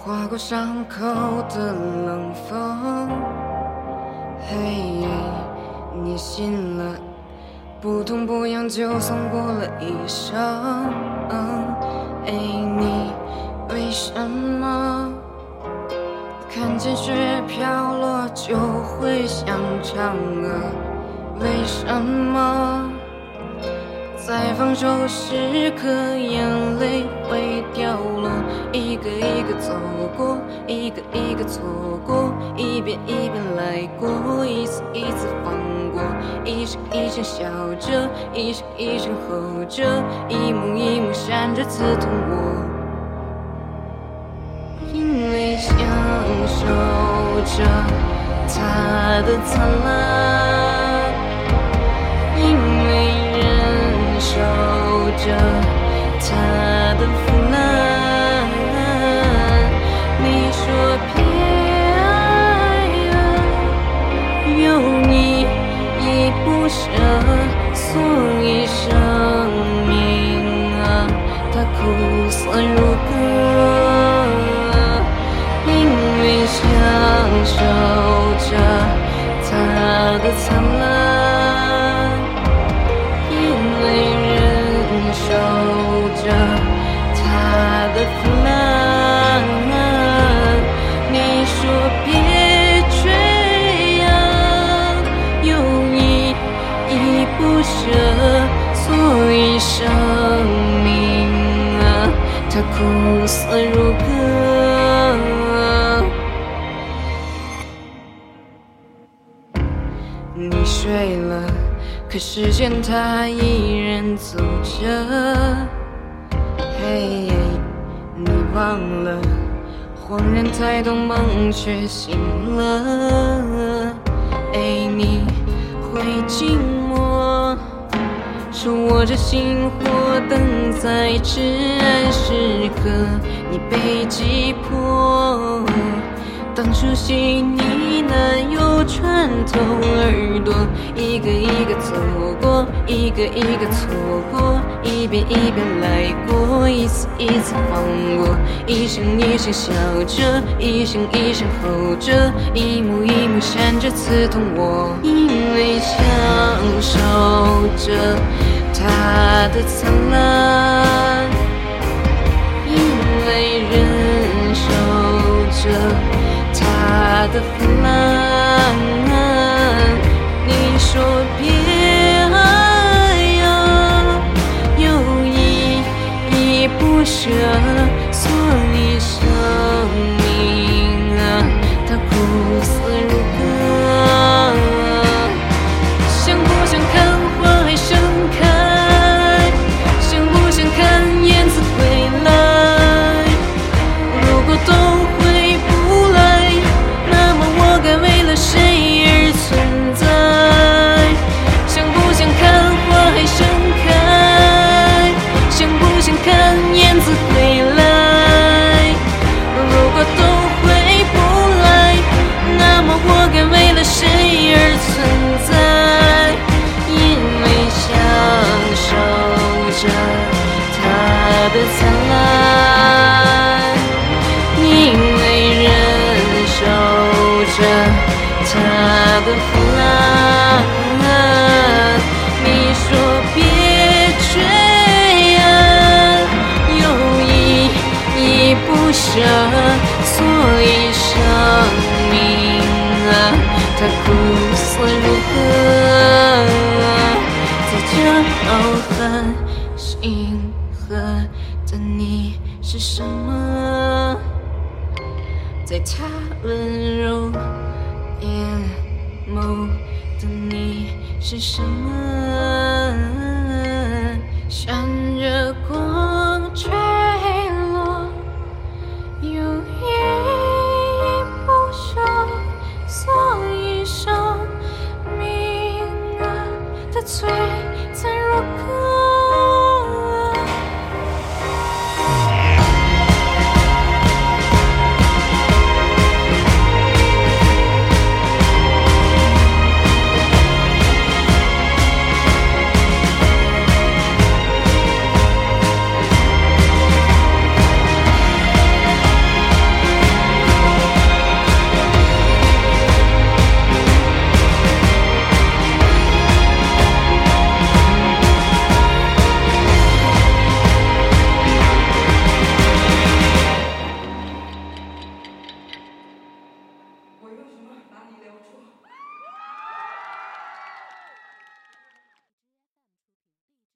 划过伤口的冷风。嘿，你醒了，不痛不痒就算过了一生。嗯哎，你为什么看见雪飘落就会想唱歌？为什么？在放手时刻，眼泪，一个一个走过，一个一个错过，一遍一遍来过，一次一次放过，一声一声笑着，一声一声吼着，一幕一幕闪着刺痛我，因为享受着他的灿烂，因为忍受。着他苦涩如歌。你睡了，可时间它依然走着。嘿，你忘了，恍然才懂，梦却醒了。哎，你会经。手握着星火，等在至暗时刻，你被击破。当熟悉呢喃又穿透耳朵，一个一个走过，一个一个错过，一遍一遍来过，一次一次放过，一声一声笑着，一声一声吼着，一幕一幕闪着刺痛我，因为享受着它的灿烂，因为忍受着。他的腐烂，为谁而存在？因为享受着他的灿烂。因为忍受着他的腐。啊，它苦涩如何？在这浩瀚星河。的你是什么？在他温柔眼眸的你是什么？想。